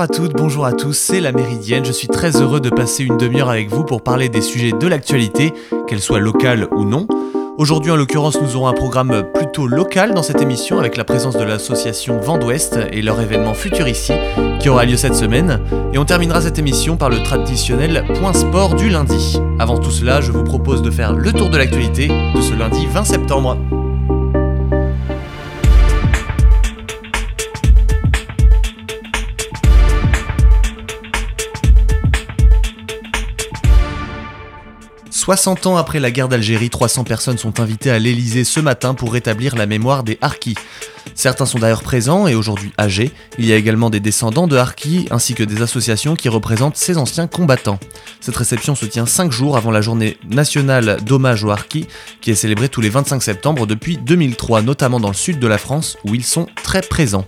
Bonjour à toutes, bonjour à tous, c'est la Méridienne. Je suis très heureux de passer une demi-heure avec vous pour parler des sujets de l'actualité, qu'elle soit locale ou non. Aujourd'hui, en l'occurrence, nous aurons un programme plutôt local dans cette émission avec la présence de l'association Vent d'Ouest et leur événement Futur ici qui aura lieu cette semaine. Et on terminera cette émission par le traditionnel point sport du lundi. Avant tout cela, je vous propose de faire le tour de l'actualité de ce lundi 20 septembre. 60 ans après la guerre d'Algérie, 300 personnes sont invitées à l'Elysée ce matin pour rétablir la mémoire des Harkis. Certains sont d'ailleurs présents et aujourd'hui âgés. Il y a également des descendants de Harkis ainsi que des associations qui représentent ces anciens combattants. Cette réception se tient 5 jours avant la journée nationale d'hommage aux Harkis qui est célébrée tous les 25 septembre depuis 2003, notamment dans le sud de la France où ils sont très présents.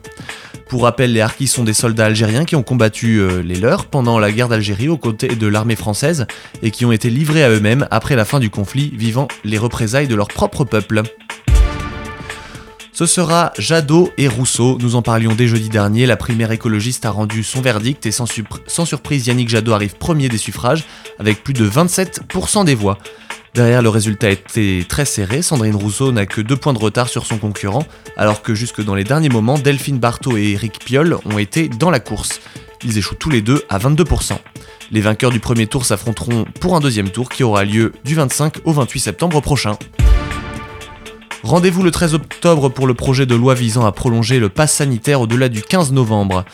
Pour rappel, les Harkis sont des soldats algériens qui ont combattu euh, les leurs pendant la guerre d'Algérie aux côtés de l'armée française et qui ont été livrés à eux-mêmes après la fin du conflit, vivant les représailles de leur propre peuple. Ce sera Jadot et Rousseau. Nous en parlions dès jeudi dernier. La primaire écologiste a rendu son verdict et sans, surprise, Yannick Jadot arrive premier des suffrages avec plus de 27% des voix. Derrière, le résultat était très serré. Sandrine Rousseau n'a que deux points de retard sur son concurrent, alors que jusque dans les derniers moments, Delphine Barthaud et Eric Piolle ont été dans la course. Ils échouent tous les deux à 22%. Les vainqueurs du premier tour s'affronteront pour un deuxième tour qui aura lieu du 25 au 28 septembre prochain. Rendez-vous le 13 octobre pour le projet de loi visant à prolonger le pass sanitaire au-delà du 15 novembre.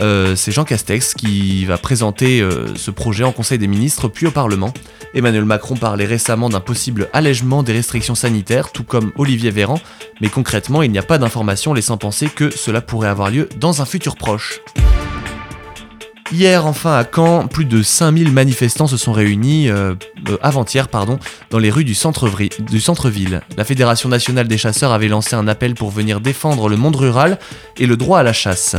Euh, c'est Jean Castex qui va présenter euh, ce projet en Conseil des ministres puis au Parlement. Emmanuel Macron parlait récemment d'un possible allègement des restrictions sanitaires, tout comme Olivier Véran, mais concrètement il n'y a pas d'informations laissant penser que cela pourrait avoir lieu dans un futur proche. Hier, enfin, à Caen, plus de 5000 manifestants se sont réunis, euh, euh, avant-hier, pardon, dans les rues du centre-ville. La Fédération nationale des chasseurs avait lancé un appel pour venir défendre le monde rural et le droit à la chasse.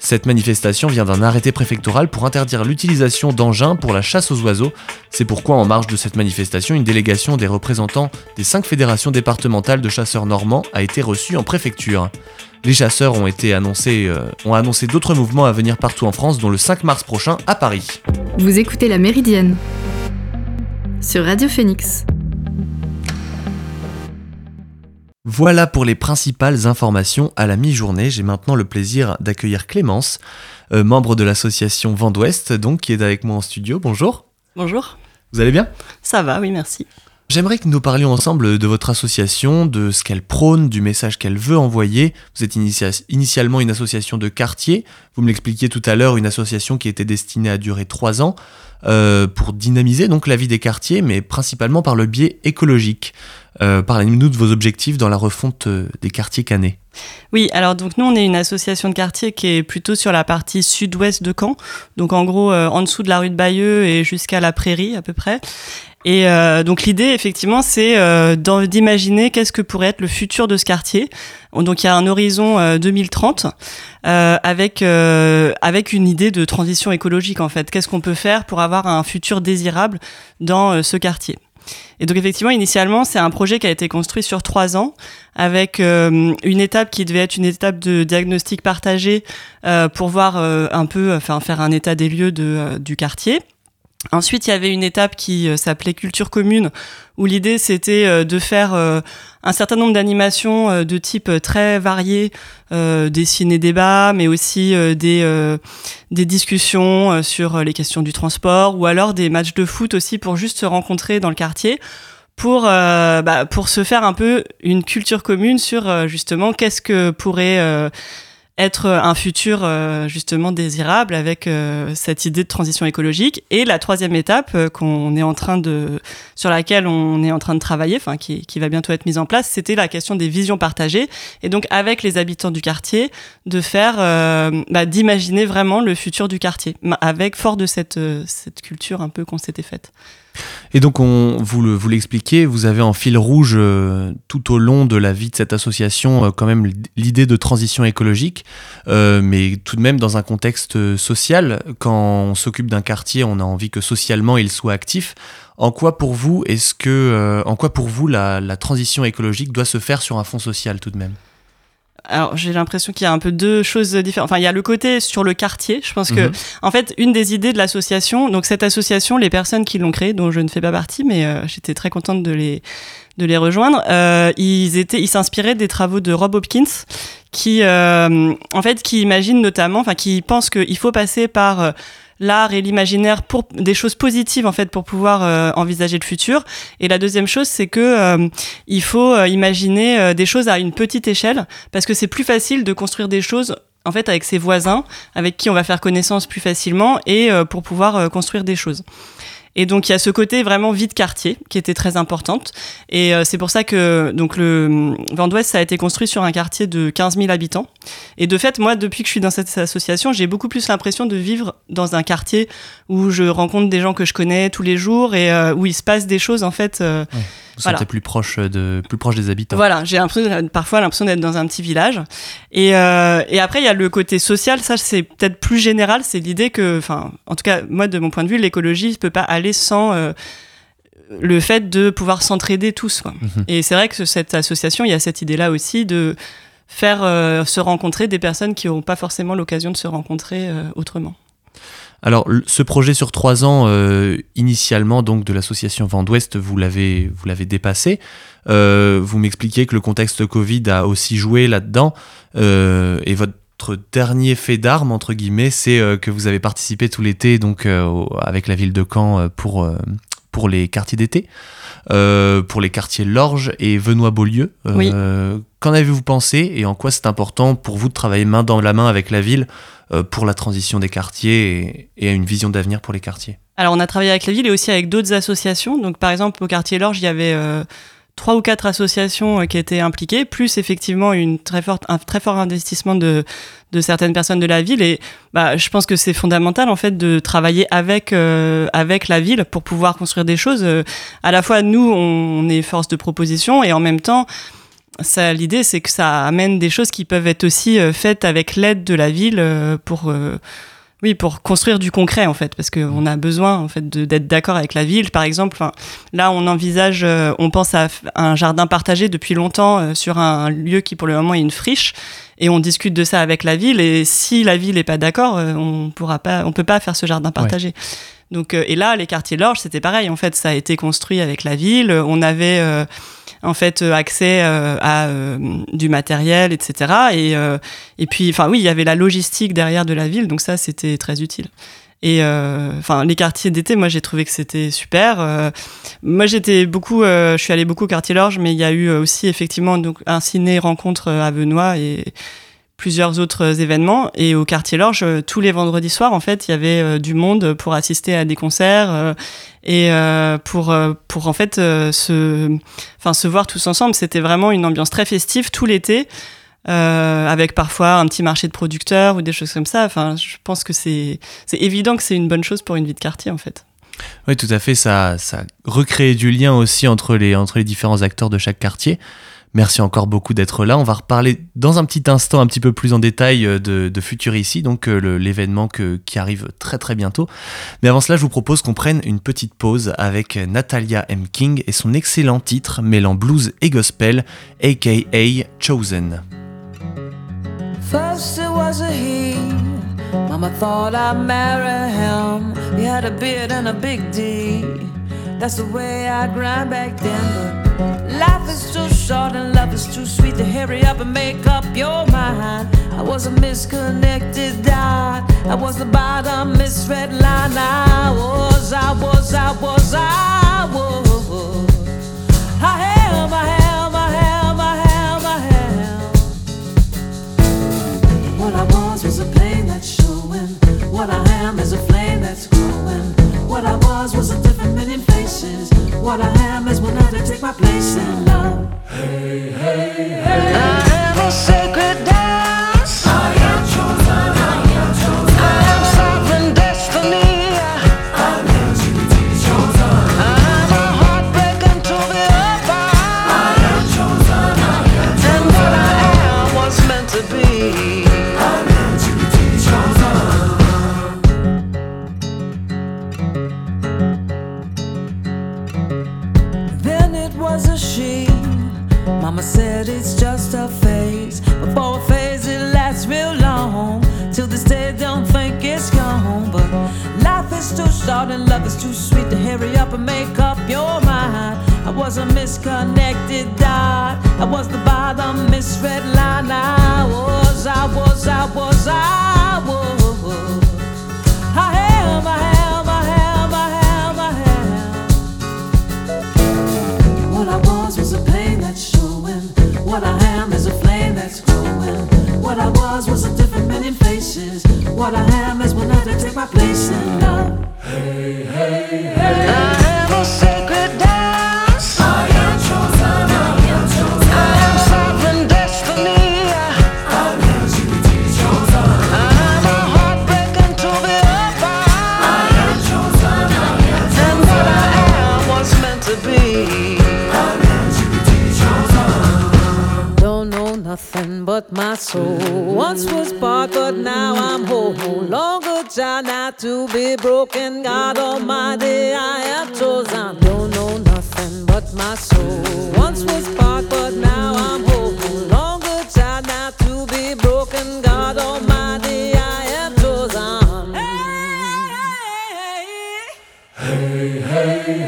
Cette manifestation vient d'un arrêté préfectoral pour interdire l'utilisation d'engins pour la chasse aux oiseaux. C'est pourquoi, en marge de cette manifestation, une délégation des représentants des cinq fédérations départementales de chasseurs normands a été reçue en préfecture. Les chasseurs ont, été annoncés, euh, ont annoncé d'autres mouvements à venir partout en France, dont le 5 mars prochain à Paris. Vous écoutez La Méridienne sur Radio Phoenix. Voilà pour les principales informations à la mi-journée. J'ai maintenant le plaisir d'accueillir Clémence, euh, membre de l'association Vent d'Ouest, donc qui est avec moi en studio. Bonjour. Bonjour. Vous allez bien? Ça va, oui, merci. J'aimerais que nous parlions ensemble de votre association, de ce qu'elle prône, du message qu'elle veut envoyer. Vous êtes initialement une association de quartier. Vous me l'expliquiez tout à l'heure, une association qui était destinée à durer trois ans euh, pour dynamiser donc la vie des quartiers, mais principalement par le biais écologique. Euh, Parlez-nous de vos objectifs dans la refonte euh, des quartiers canets. Oui, alors donc nous on est une association de quartier qui est plutôt sur la partie sud-ouest de Caen, donc en gros euh, en dessous de la rue de Bayeux et jusqu'à la Prairie à peu près. Et euh, donc l'idée, effectivement, c'est euh, d'imaginer qu'est-ce que pourrait être le futur de ce quartier. Donc il y a un horizon 2030 avec avec une idée de transition écologique en fait. Qu'est-ce qu'on peut faire pour avoir un futur désirable dans ce quartier? Et donc effectivement, initialement, c'est un projet qui a été construit sur trois ans, avec euh, une étape qui devait être une étape de diagnostic partagé euh, pour voir euh, un peu, enfin faire un état des lieux du quartier. Ensuite, il y avait une étape qui s'appelait culture commune, où l'idée c'était de faire un certain nombre d'animations de type très varié, des ciné-débats, mais aussi des, des discussions sur les questions du transport, ou alors des matchs de foot aussi pour juste se rencontrer dans le quartier pour bah, pour se faire un peu une culture commune sur justement qu'est-ce que pourrait être un futur euh, justement désirable avec euh, cette idée de transition écologique. Et la troisième étape euh, qu'on est en train de, sur laquelle on est en train de travailler, enfin qui, qui va bientôt être mise en place, c'était la question des visions partagées. Et donc avec les habitants du quartier, de faire, bah, d'imaginer vraiment le futur du quartier, avec fort de cette cette culture un peu qu'on s'était faite. Et donc, on, vous, vous l'expliquez, vous avez en fil rouge euh, tout au long de la vie de cette association euh, quand même l'idée de transition écologique, euh, mais tout de même dans un contexte social. Quand on s'occupe d'un quartier, on a envie que socialement il soit actif. En quoi pour vous est-ce que, en quoi pour vous la, la transition écologique doit se faire sur un fond social tout de même? Alors j'ai l'impression qu'il y a un peu deux choses différentes. Enfin, il y a le côté sur le quartier. Je pense que, Mhm. en fait, une des idées de l'association, donc cette association, les personnes qui l'ont créée, dont je ne fais pas partie, mais euh, j'étais très contente de les de les rejoindre. euh, ils étaient, ils s'inspiraient des travaux de Rob Hopkins, qui, euh, en fait, qui imagine notamment, enfin, qui pense qu'il faut passer par euh, l'art et l'imaginaire pour des choses positives en fait pour pouvoir euh, envisager le futur. Et la deuxième chose c'est que euh, il faut euh, imaginer des choses à une petite échelle parce que c'est plus facile de construire des choses en fait avec ses voisins avec qui on va faire connaissance plus facilement et pour pouvoir construire des choses et donc il y a ce côté vraiment vie de quartier qui était très importante. Et euh, c'est pour ça que donc le Vent d'Ouest ça a été construit sur un quartier de 15 000 habitants. Et de fait, moi depuis que je suis dans cette association, j'ai beaucoup plus l'impression de vivre dans un quartier où je rencontre des gens que je connais tous les jours et euh, où il se passe des choses en fait. euh, Vous Voilà. plus proche, de, plus proche des habitants. voilà, j'ai parfois l'impression d'être dans un petit village. Et, euh, et après, il y a le côté social. Ça, c'est peut-être plus général. C'est l'idée que, enfin, en tout cas, moi, de mon point de vue, l'écologie ne peut pas aller sans euh, le fait de pouvoir s'entraider tous. Quoi. Mhm. Et c'est vrai que cette association, il y a cette idée-là aussi de faire euh, se rencontrer des personnes qui n'ont pas forcément l'occasion de se rencontrer euh, autrement. Alors, ce projet sur trois ans, euh, initialement donc de l'association Vent d'Ouest, vous l'avez, vous l'avez dépassé. Euh, vous m'expliquiez que le contexte Covid a aussi joué là-dedans. Euh, et votre dernier fait d'armes, entre guillemets, c'est euh, que vous avez participé tout l'été donc euh, avec la ville de Caen euh, pour, euh, pour les quartiers d'été, pour les quartiers Lorge et Venoy-Beaulieu. Euh, Qu'en avez-vous pensé et en quoi c'est important pour vous de travailler main dans la main avec la ville pour la transition des quartiers et, et une vision d'avenir pour les quartiers? Alors, on a travaillé avec la ville et aussi avec d'autres associations. Donc, par exemple, au quartier Lorge, il y avait trois ou quatre associations euh, qui étaient impliquées, plus effectivement une très forte, un très fort investissement de, de certaines personnes de la ville. Et bah, je pense que c'est fondamental en fait de travailler avec euh, avec la ville pour pouvoir construire des choses. Euh, à la fois, nous, on, est force de proposition et en même temps. L'idée, c'est que ça amène des choses qui peuvent être aussi faites avec l'aide de la ville pour oui, pour construire du concret en fait, parce qu'on a besoin en fait d'être d'accord avec la ville. Par exemple, enfin, là on envisage, euh, on pense à un jardin partagé depuis longtemps euh, sur un lieu qui pour le moment est une friche, et on discute de ça avec la ville. Et si la ville n'est pas d'accord, euh, on pourra pas, on peut pas faire ce jardin partagé. Donc euh, et là, les quartiers Lorge, c'était pareil. En fait, ça a été construit avec la ville. On avait en fait euh, accès euh, à euh, du matériel, etc. Et et puis, enfin oui, il y avait la logistique derrière de la ville, donc ça c'était très utile. Et enfin, les quartiers d'été, moi j'ai trouvé que c'était super. Moi j'étais beaucoup, je suis allée beaucoup au quartier Lorge, mais il y a eu aussi effectivement donc un ciné rencontre à Venoy et plusieurs autres événements. Et au quartier Lorge, euh, tous les vendredis soirs, en fait, il y avait euh, du monde pour assister à des concerts euh, et pour pour en fait se, enfin se voir tous ensemble. C'était vraiment une ambiance très festive tout l'été. Avec parfois un petit marché de producteurs ou des choses comme ça. Enfin, je pense que c'est c'est évident que c'est une bonne chose pour une vie de quartier en fait. Oui, tout à fait. Ça, ça recrée du lien aussi entre les, entre les différents acteurs de chaque quartier. Merci encore beaucoup d'être là. On va reparler dans un petit instant un petit peu plus en détail euh, de, de Futurici, donc euh, l'événement qui arrive très très bientôt. Mais avant cela, je vous propose qu'on prenne une petite pause avec Natalia M. King et son excellent titre mêlant blues et gospel, aka Chosen. First it was a he. Mama thought I'd marry him. He had a beard and a big D. That's the way I grind back then. But life is too short and love is too sweet to hurry up and make up your mind. I was a misconnected dot. I was the bottom misread line. I was, I was, I was, I was. I am, I am, I am, I am, I am. What I was was a pain that's showing. What I am is a flame that's growing. What I was was a. What I am is one to take my place in love. Hey, hey, just a phase. Before a phase, it lasts real long. Till this day, don't think it's gone. But life is too short and love is too sweet to hurry up and make up your mind. I was a misconnected dot. I was the bottom misread line. I was, I was, I was, I was. I am, I am, I am, I am, I am. What I was was a pain that's showing what I had. What I was was a different million faces. What I am is one to take my place in love. Hey, hey, hey. But my soul. Once was part, but now I'm whole. Longer child not to be broken. God Almighty, I am chosen. Don't know nothing but my soul. Once was part, but now I'm whole. Longer child not to be broken. God Almighty, I am chosen. I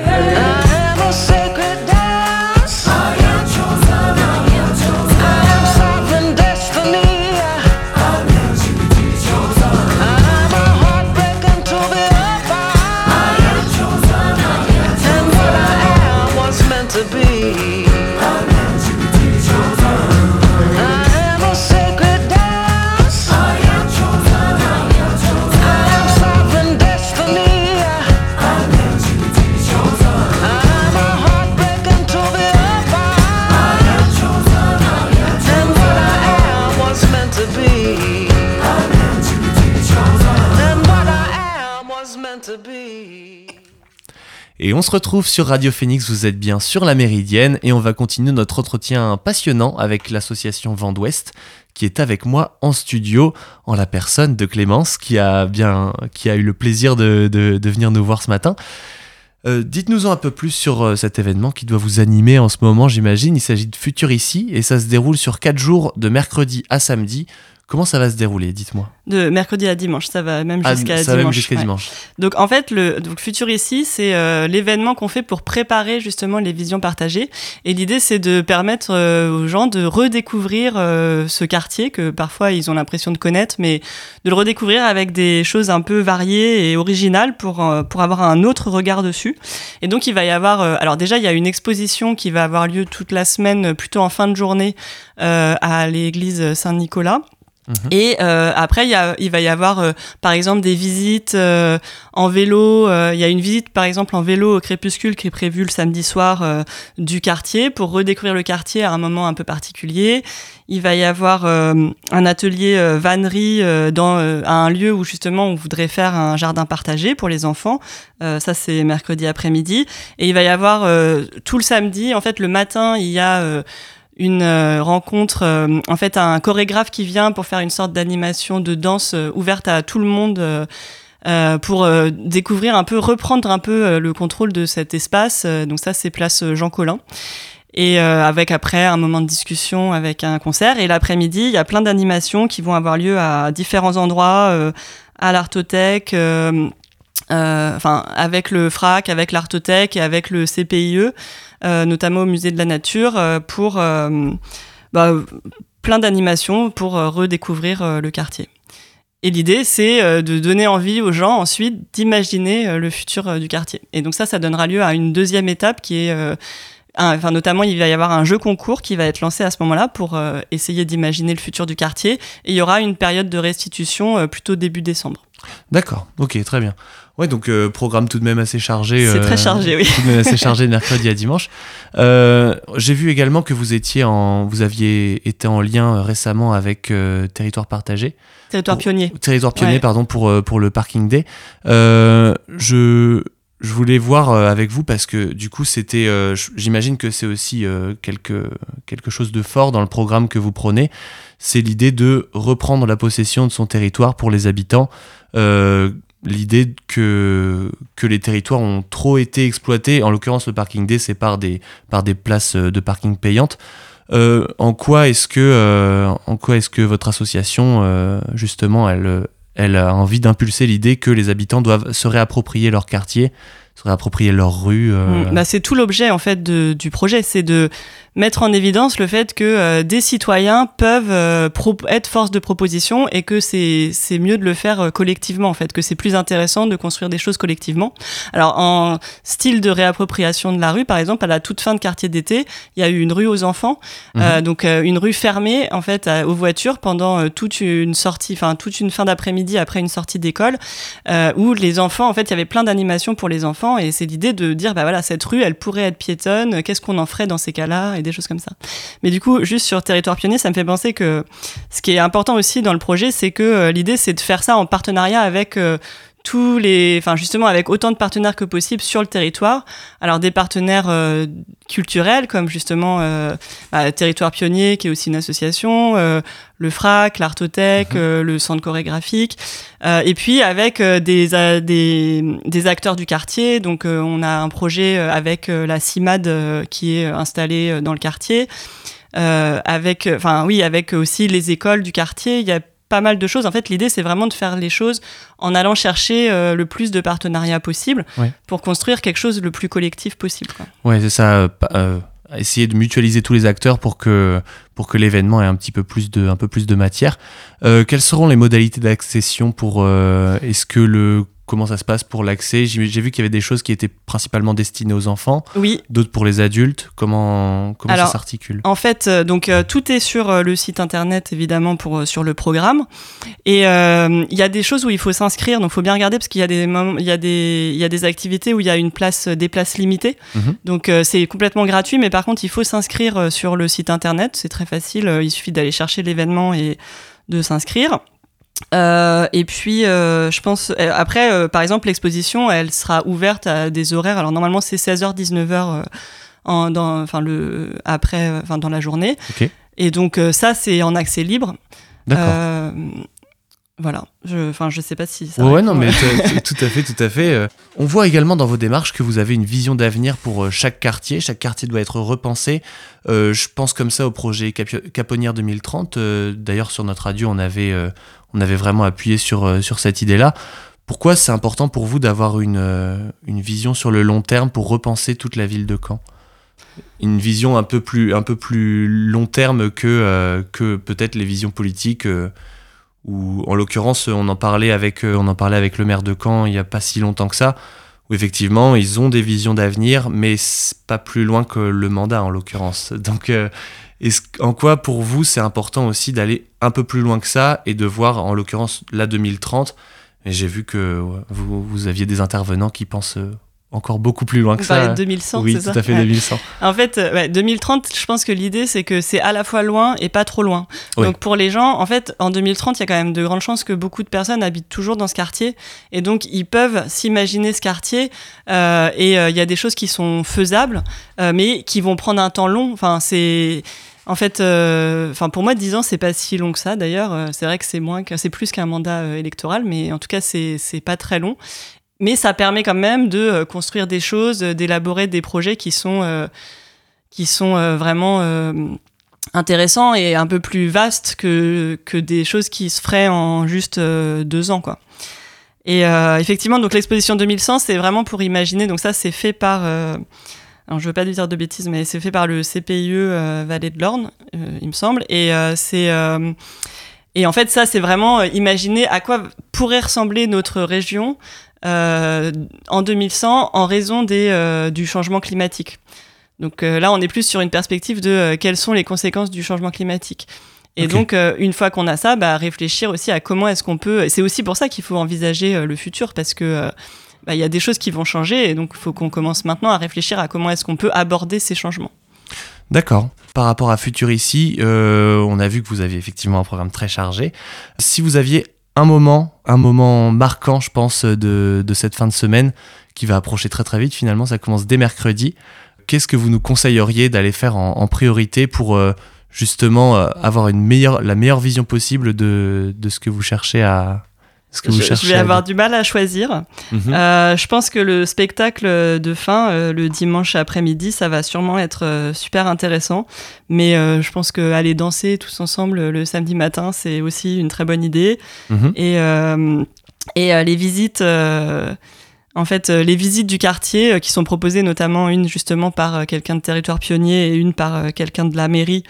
Et on se retrouve sur Radio Phoenix, vous êtes bien sur la Méridienne et on va continuer notre entretien passionnant avec l'association Vent d'Ouest qui est avec moi en studio en la personne de Clémence qui a bien qui a eu le plaisir de, venir nous voir ce matin. Euh, Dites-nous en un peu plus sur euh, cet événement qui doit vous animer en ce moment, j'imagine. Il s'agit de Futur ici et ça se déroule sur 4 jours de mercredi à samedi. Comment ça va se dérouler Dites-moi? De mercredi à dimanche, ça va même Ah, jusqu'à ça va même dimanche. jusqu'à ouais. dimanche. Donc en fait, le donc Futur ici, c'est euh, l'événement qu'on fait pour préparer justement les visions partagées. Et l'idée, c'est de permettre euh, aux gens de redécouvrir euh, ce quartier que parfois ils ont l'impression de connaître, mais de le redécouvrir avec des choses un peu variées et originales pour pour avoir un autre regard dessus. Et donc il va y avoir, alors déjà il y a une exposition qui va avoir lieu toute la semaine, plutôt en fin de journée, à l'église Saint-Nicolas. Mhm. Et euh, après, y a, il va y avoir, euh, par exemple, des visites euh, en vélo. Euh, Il y a une visite, par exemple, en vélo au crépuscule qui est prévue le samedi soir euh, du quartier pour redécouvrir le quartier à un moment un peu particulier. Il va y avoir euh, un atelier vannerie dans à un lieu où justement on voudrait faire un jardin partagé pour les enfants. Ça, c'est mercredi après-midi. Et il va y avoir tout le samedi. En fait, le matin, il y a une euh, rencontre, euh, en fait, un chorégraphe qui vient pour faire une sorte d'animation de danse euh, ouverte à tout le monde. pour découvrir un peu, reprendre un peu le contrôle de cet espace. Donc ça, c'est place Jean Collin. Et avec après un moment de discussion avec un concert. Et l'après-midi, il y a plein d'animations qui vont avoir lieu à différents endroits, à l'Artothèque, enfin avec le FRAC, avec l'Artothèque et avec le CPIE, euh, notamment au Musée de la Nature, euh, pour euh, bah, plein d'animations pour euh, redécouvrir euh, le quartier. Et l'idée, c'est euh, de donner envie aux gens ensuite d'imaginer euh, le futur euh, du quartier. Et donc ça, ça donnera lieu à une deuxième étape qui est euh, enfin notamment il va y avoir un jeu concours qui va être lancé à ce moment-là pour euh, essayer d'imaginer le futur du quartier et il y aura une période de restitution euh, plutôt début décembre. D'accord, ok, très bien. Ouais, donc euh, programme tout de même assez chargé. C'est euh, très chargé, oui. Tout de même assez chargé de mercredi à dimanche. Euh, J'ai vu également que vous étiez en, vous aviez été en lien récemment avec Territoire Partagé, Territoire Pour- pionnier. Territoire Pionnier, Ouais. pardon, pour pour le Parking Day. Je je voulais voir euh, avec vous parce que du coup c'était, euh, j'imagine que c'est aussi euh, quelque quelque chose de fort dans le programme que vous prenez. C'est l'idée de reprendre la possession de son territoire pour les habitants. L'idée que, que les territoires ont trop été exploités, en l'occurrence le parking day, c'est par des, par des places de parking payantes. En quoi est-ce que, en quoi est-ce que votre association, justement, elle, elle a envie d'impulser l'idée que les habitants doivent se réapproprier leur quartier, se réapproprier leur rue. euh, Mm, bah, c'est tout l'objet en fait du projet, c'est de mettre en évidence le fait que euh, des citoyens peuvent euh, être force de proposition et que c'est mieux de le faire euh, collectivement en fait, que c'est plus intéressant de construire des choses collectivement. Alors en style de réappropriation de la rue, par exemple, à la toute fin de quartier d'été, il y a eu une rue aux enfants, Mhm. donc une rue fermée en fait à- aux voitures pendant toute une sortie, enfin toute une fin d'après-midi après une sortie d'école, où les enfants, en fait, il y avait plein d'animations pour les enfants, et c'est l'idée de dire, bah voilà, cette rue, elle pourrait être piétonne, qu'est-ce qu'on en ferait dans ces cas-là, et des choses comme ça. Mais du coup, juste sur territoire pionnier, ça me fait penser que ce qui est important aussi dans le projet, c'est que euh, l'idée, c'est de faire ça en partenariat avec euh, tous les, enfin justement avec autant de partenaires que possible sur le territoire. Alors des partenaires euh, culturels comme justement euh, bah, Territoire Pionnier qui est aussi une association, euh, le FRAC, l'Artothèque, euh, le Centre chorégraphique, euh, et puis avec euh, des, euh, des, des acteurs du quartier. Donc euh, on a un projet avec euh, la CIMAD euh, qui est installée euh, dans le quartier, euh, avec, enfin oui, avec aussi les écoles du quartier. Il y a pas mal de choses. En fait, l'idée, c'est vraiment de faire les choses en allant chercher euh, le plus de partenariats possible Ouais. pour construire quelque chose le plus collectif possible. Quoi. Ouais, c'est ça. euh, euh, essayer de mutualiser tous les acteurs pour que, pour que l'événement ait un petit peu plus de, un peu plus de matière. Euh, quelles seront les modalités d'accession pour. Est-ce que le. Comment ça se passe pour l'accès J'ai vu qu'il y avait des choses qui étaient principalement destinées aux enfants, Oui, d'autres pour les adultes. Comment, comment Alors, ça s'articule? En fait, euh, donc euh, tout est sur euh, le site internet évidemment pour sur le programme. Et euh, il y a des choses où il faut s'inscrire, donc il faut bien regarder parce qu'il y a des il y a des il y a des activités où il y a une place des places limitées. Mhm. Donc euh, c'est complètement gratuit, mais par contre il faut s'inscrire sur le site internet. C'est très facile. Il suffit d'aller chercher l'événement et de s'inscrire. Euh, et puis, euh, je pense, euh, après, par exemple, l'exposition, elle sera ouverte à des horaires. Alors, normalement, c'est 16h, 19h euh, en, dans, enfin, le, après, enfin, dans la journée. Et donc, ça, c'est en accès libre. D'accord. Voilà. Je, enfin, je sais pas si ça. Ouais, non, mais tout à fait, tout à fait. On voit également dans vos démarches que vous avez une vision d'avenir pour chaque quartier. Chaque quartier doit être repensé. Je pense comme ça au projet Capio- Caponnière 2030. Euh, D'ailleurs, sur notre radio, on avait, on avait vraiment appuyé sur, euh, sur cette idée-là. Pourquoi c'est important pour vous d'avoir une, euh, une vision sur le long terme pour repenser toute la ville de Caen? Une vision un peu plus, un peu plus long terme que, euh, que peut-être les visions politiques. où en l'occurrence on en parlait avec on en parlait avec le maire de Caen il y a pas si longtemps que ça où effectivement ils ont des visions d'avenir mais pas plus loin que le mandat en l'occurrence donc en quoi pour vous c'est important aussi d'aller un peu plus loin que ça et de voir en l'occurrence la 2030 et j'ai vu que ouais, vous, vous aviez des intervenants qui pensent euh, encore beaucoup plus loin que Vous parlez ça de 2100, oui c'est tout ça à fait Ouais. 2100 En fait, euh, ouais, 2030, je pense que l'idée, c'est que c'est à la fois loin et pas trop loin. Donc pour les gens, en fait, en 2030, il y a quand même de grandes chances que beaucoup de personnes habitent toujours dans ce quartier. Et donc, ils peuvent s'imaginer ce quartier. euh, et euh, il y a des choses qui sont faisables, euh, mais qui vont prendre un temps long. Enfin, c'est... En fait, euh, enfin pour moi, 10 ans, c'est pas si long que ça. D'ailleurs, Euh, c'est vrai que c'est moins, que- c'est plus qu'un mandat euh, électoral, mais en tout cas, c'est c'est pas très long. Mais ça permet quand même de construire des choses, d'élaborer des projets qui sont qui sont vraiment intéressants et un peu plus vastes que, que des choses qui se feraient en juste deux ans. Quoi. Et effectivement, donc l'exposition 2100, c'est vraiment pour imaginer, donc ça c'est fait par, alors je veux pas dire de bêtises, mais c'est fait par le CPIE euh, Vallée de l'Orne, euh, il me semble, et euh, c'est... euh, et en fait, ça, c'est vraiment imaginer à quoi pourrait ressembler notre région en 2100 en raison des, du changement climatique. Donc là, on est plus sur une perspective de quelles sont les conséquences du changement climatique. Et donc, euh, une fois qu'on a ça, bah, réfléchir aussi à comment est-ce qu'on peut. C'est aussi pour ça qu'il faut envisager euh, le futur, parce que euh, bah, il y a des choses qui vont changer, et donc il faut qu'on commence maintenant à réfléchir à comment est-ce qu'on peut aborder ces changements. D'accord. Par rapport à Futur ici, euh, on a vu que vous aviez effectivement un programme très chargé. Si vous aviez un moment, un moment marquant, je pense, de, cette fin de semaine, qui va approcher très très vite finalement, ça commence dès mercredi, qu'est-ce que vous nous conseilleriez d'aller faire en, priorité pour euh, justement euh, avoir la meilleure vision possible de ce que vous cherchez à, ce que vous je, vais avoir du mal à choisir. Mhm. Euh, je pense que le spectacle de fin, euh, le dimanche après-midi, ça va sûrement être euh, super intéressant. Mais je pense que aller danser tous ensemble le samedi matin, c'est aussi une très bonne idée. Mhm. Et, et les visites, en fait, les visites du quartier qui sont proposées, notamment une justement par quelqu'un de territoire pionnier et une par quelqu'un de la mairie.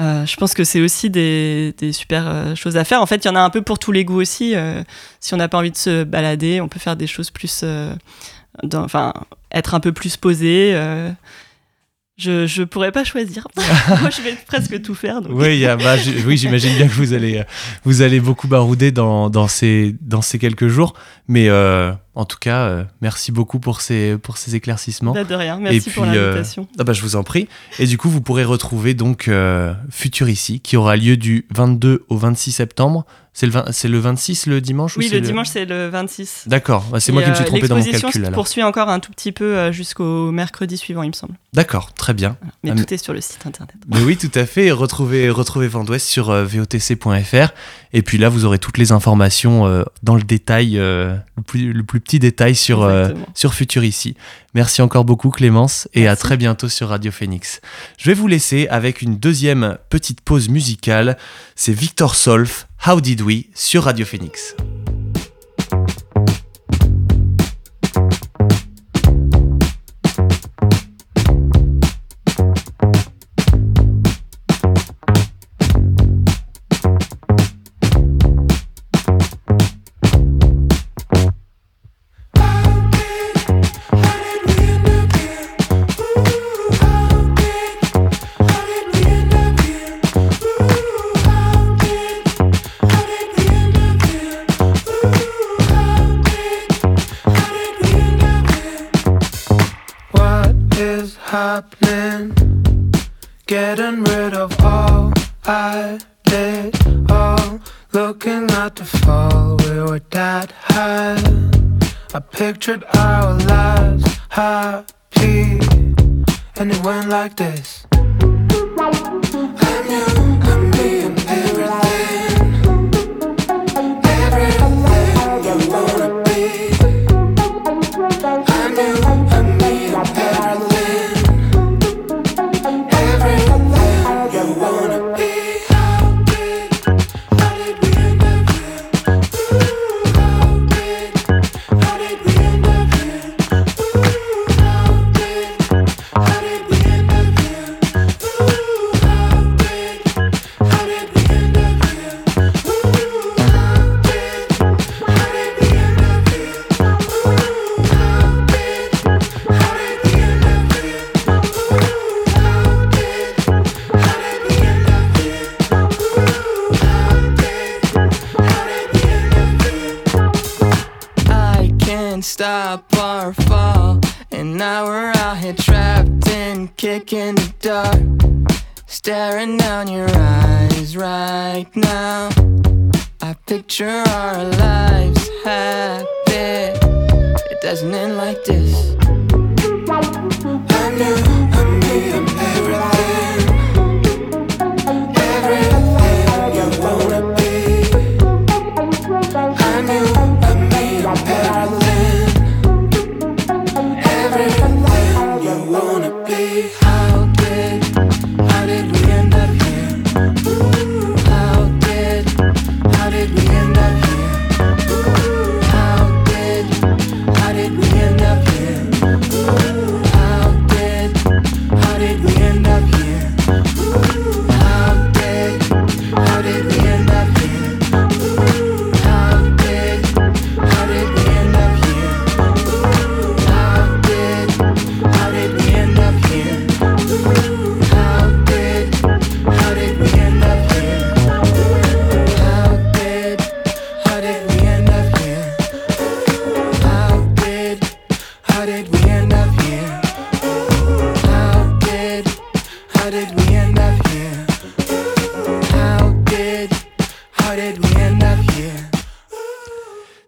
Euh, je pense que c'est aussi des, super euh, choses à faire. En fait, il y en a un peu pour tous les goûts aussi. euh, si on n'a pas envie de se balader, on peut faire des choses plus, enfin, être un peu plus posé. je je pourrais pas choisir. Moi, je vais presque tout faire. Oui, bah, oui, j'imagine bien que vous allez, vous allez beaucoup barouder dans, dans, ces, dans ces quelques jours. Mais en tout cas, euh, merci beaucoup pour ces, pour ces éclaircissements. Bah, de rien. Merci pour puis, euh, l'invitation. Ah bah, je vous en prie. Et du coup, vous pourrez retrouver donc euh, Futur ici, qui aura lieu du 22 au 26 septembre. C'est le, 20 c'est le 26 le dimanche ou Oui, le dimanche, c'est le 26. D'accord, bah, c'est moi Et, qui me suis trompé dans mon l'exposition calcul se alors. poursuit encore un tout petit peu jusqu'au mercredi suivant, il me semble. D'accord, très bien. Mais Ah, tout est sur le site internet. Mais oui, tout à fait. Retrouvez, retrouvez Vendouest sur votc.fr. Et puis là, vous aurez toutes les informations euh, dans le détail, euh, le, plus, le plus petit détail sur, euh, sur Futur ici. Merci encore beaucoup, Clémence, et à très bientôt sur Radio Phoenix. Je vais vous laisser avec une deuxième petite pause musicale. C'est Victor Solf, How Did We, sur Radio Phoenix. Like this. Now. I picture our lives happy. It doesn't end like this.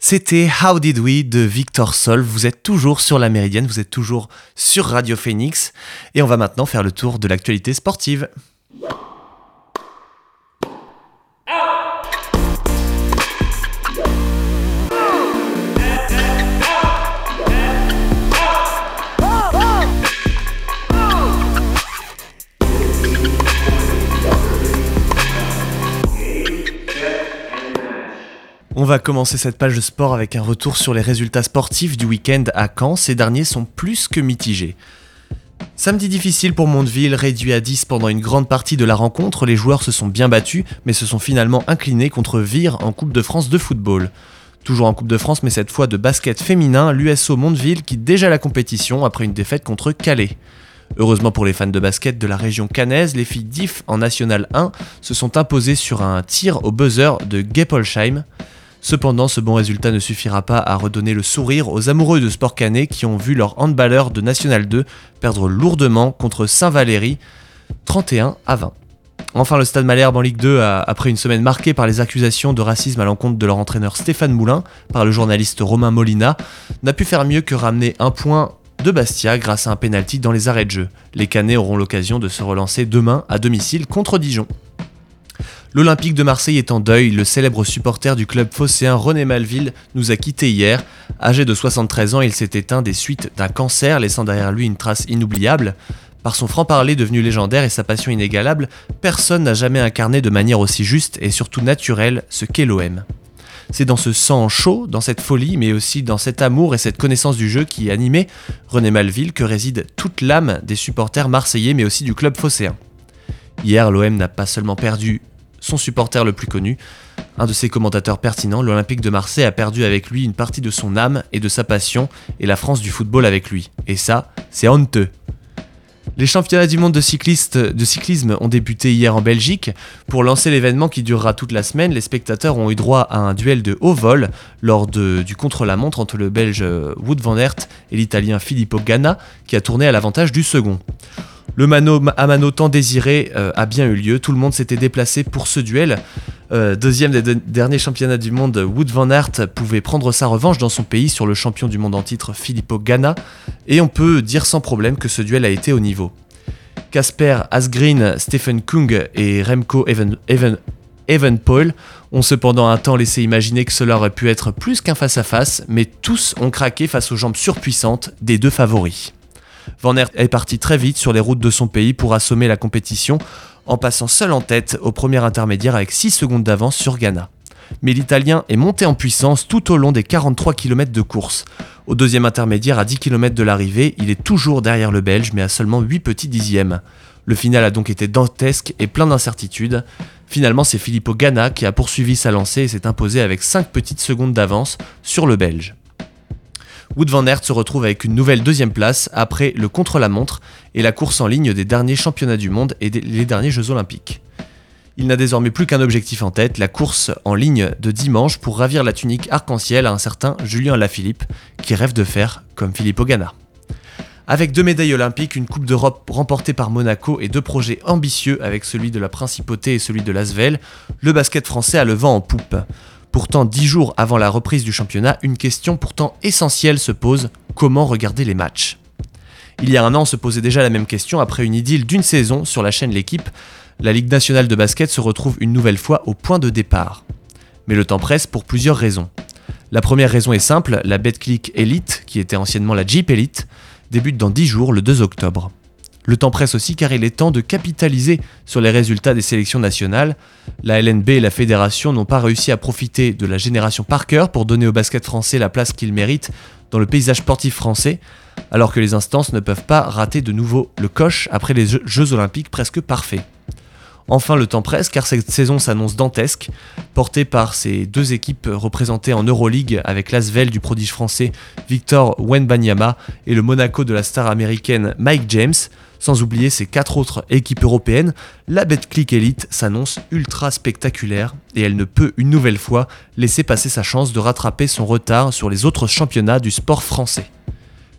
C'était How Did We de Victor Sol. Vous êtes toujours sur la Méridienne, vous êtes toujours sur Radio Phoenix. Et on va maintenant faire le tour de l'actualité sportive. On va commencer cette page de sport avec un retour sur les résultats sportifs du week-end à Caen. Ces derniers sont plus que mitigés. Samedi difficile pour Mondeville, réduit à 10 pendant une grande partie de la rencontre, les joueurs se sont bien battus, mais se sont finalement inclinés contre Vire en Coupe de France de football. Toujours en Coupe de France, mais cette fois de basket féminin, l'USO Mondeville quitte déjà la compétition après une défaite contre Calais. Heureusement pour les fans de basket de la région cannaise, les filles d'IF en National 1 se sont imposées sur un tir au buzzer de Geppolsheim. Cependant, ce bon résultat ne suffira pas à redonner le sourire aux amoureux de sport canet qui ont vu leur handballeur de National 2 perdre lourdement contre Saint-Valéry 31 à 20. Enfin, le Stade Malherbe en Ligue 2, a- après une semaine marquée par les accusations de racisme à l'encontre de leur entraîneur Stéphane Moulin par le journaliste Romain Molina, n'a pu faire mieux que ramener un point de Bastia grâce à un pénalty dans les arrêts de jeu. Les Canets auront l'occasion de se relancer demain à domicile contre Dijon. L'Olympique de Marseille est en deuil, le célèbre supporter du club phocéen René Malville nous a quittés hier. Âgé de 73 ans, il s'est éteint des suites d'un cancer, laissant derrière lui une trace inoubliable. Par son franc-parler devenu légendaire et sa passion inégalable, personne n'a jamais incarné de manière aussi juste et surtout naturelle ce qu'est l'OM. C'est dans ce sang chaud, dans cette folie, mais aussi dans cet amour et cette connaissance du jeu qui animait René Malville que réside toute l'âme des supporters marseillais mais aussi du club phocéen. Hier, l'OM n'a pas seulement perdu son supporter le plus connu, un de ses commentateurs pertinents, l'Olympique de Marseille a perdu avec lui une partie de son âme et de sa passion, et la France du football avec lui. Et ça, c'est honteux. Les championnats du monde de, cyclisme ont débuté hier en Belgique. Pour lancer l'événement qui durera toute la semaine, les spectateurs ont eu droit à un duel de haut vol lors du contre-la-montre entre le Belge euh, Wout van Aert et l'Italien Filippo Ganna, qui a tourné à l'avantage du second. Le mano à mano tant désiré euh, a bien eu lieu, tout le monde s'était déplacé pour ce duel. Euh, deuxième des derniers championnats du monde, Wout van Aert pouvait prendre sa revanche dans son pays sur le champion du monde en titre Filippo Ganna, et on peut dire sans problème que ce duel a été au niveau. Casper Asgreen, Stephen Kung et Remco Even, Even, ont cependant un temps laissé imaginer que cela aurait pu être plus qu'un face-à-face, mais tous ont craqué face aux jambes surpuissantes des deux favoris. Van Aert est parti très vite sur les routes de son pays pour assommer la compétition en passant seul en tête au premier intermédiaire avec 6 secondes d'avance sur Ghana. Mais l'Italien est monté en puissance tout au long des 43 km de course. Au deuxième intermédiaire, à 10 km de l'arrivée, il est toujours derrière le Belge, mais à seulement 8 petits dixièmes. Le final a donc été dantesque et plein d'incertitudes. Finalement, c'est Filippo Ganna qui a poursuivi sa lancée et s'est imposé avec 5 petites secondes d'avance sur le Belge. Wood van Aert se retrouve avec une nouvelle deuxième place après le contre-la-montre et la course en ligne des derniers championnats du monde et les derniers Jeux olympiques. Il n'a désormais plus qu'un objectif en tête, la course en ligne de dimanche pour ravir la tunique arc-en-ciel à un certain Julien Lafilippe, qui rêve de faire comme Filippo Ganna. Avec deux médailles olympiques, une Coupe d'Europe remportée par Monaco et deux projets ambitieux avec celui de la Principauté et celui de l'Asvel, le basket français a le vent en poupe. Pourtant, dix jours avant la reprise du championnat, une question pourtant essentielle se pose comment regarder les matchs? Il y a un an, on se posait déjà la même question après une idylle d'une saison sur la chaîne L'équipe. La Ligue nationale de basket se retrouve une nouvelle fois au point de départ. Mais le temps presse pour plusieurs raisons. La première raison est simple, la BetClick Elite, qui était anciennement la Jeep Elite, débute dans 10 jours le 2 octobre. Le temps presse aussi car il est temps de capitaliser sur les résultats des sélections nationales. La LNB et la fédération n'ont pas réussi à profiter de la génération Parker pour donner au basket français la place qu'il mérite dans le paysage sportif français, alors que les instances ne peuvent pas rater de nouveau le coche après les Jeux- Jeux olympiques presque parfaits. Enfin, le temps presse car cette saison s'annonce dantesque, portée par ces deux équipes représentées en Euroleague avec l'Asvel du prodige français Victor Wenbanyama et le Monaco de la star américaine Mike James. Sans oublier ces quatre autres équipes européennes, la Betclic Elite s'annonce ultra spectaculaire et elle ne peut une nouvelle fois laisser passer sa chance de rattraper son retard sur les autres championnats du sport français.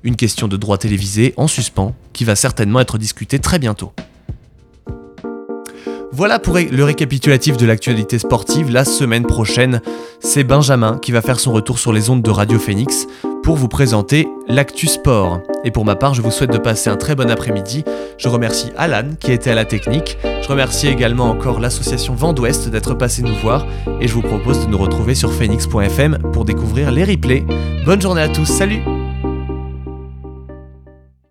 Une question de droit télévisé en suspens qui va certainement être discutée très bientôt. Voilà pour le récapitulatif de l'actualité sportive. La semaine prochaine, c'est Benjamin qui va faire son retour sur les ondes de Radio Phoenix pour vous présenter l'actu sport. Et pour ma part, je vous souhaite de passer un très bon après-midi. Je remercie Alan qui été à la technique. Je remercie également encore l'association Vent d'Ouest d'être passé nous voir. Et je vous propose de nous retrouver sur phoenix.fm pour découvrir les replays. Bonne journée à tous, salut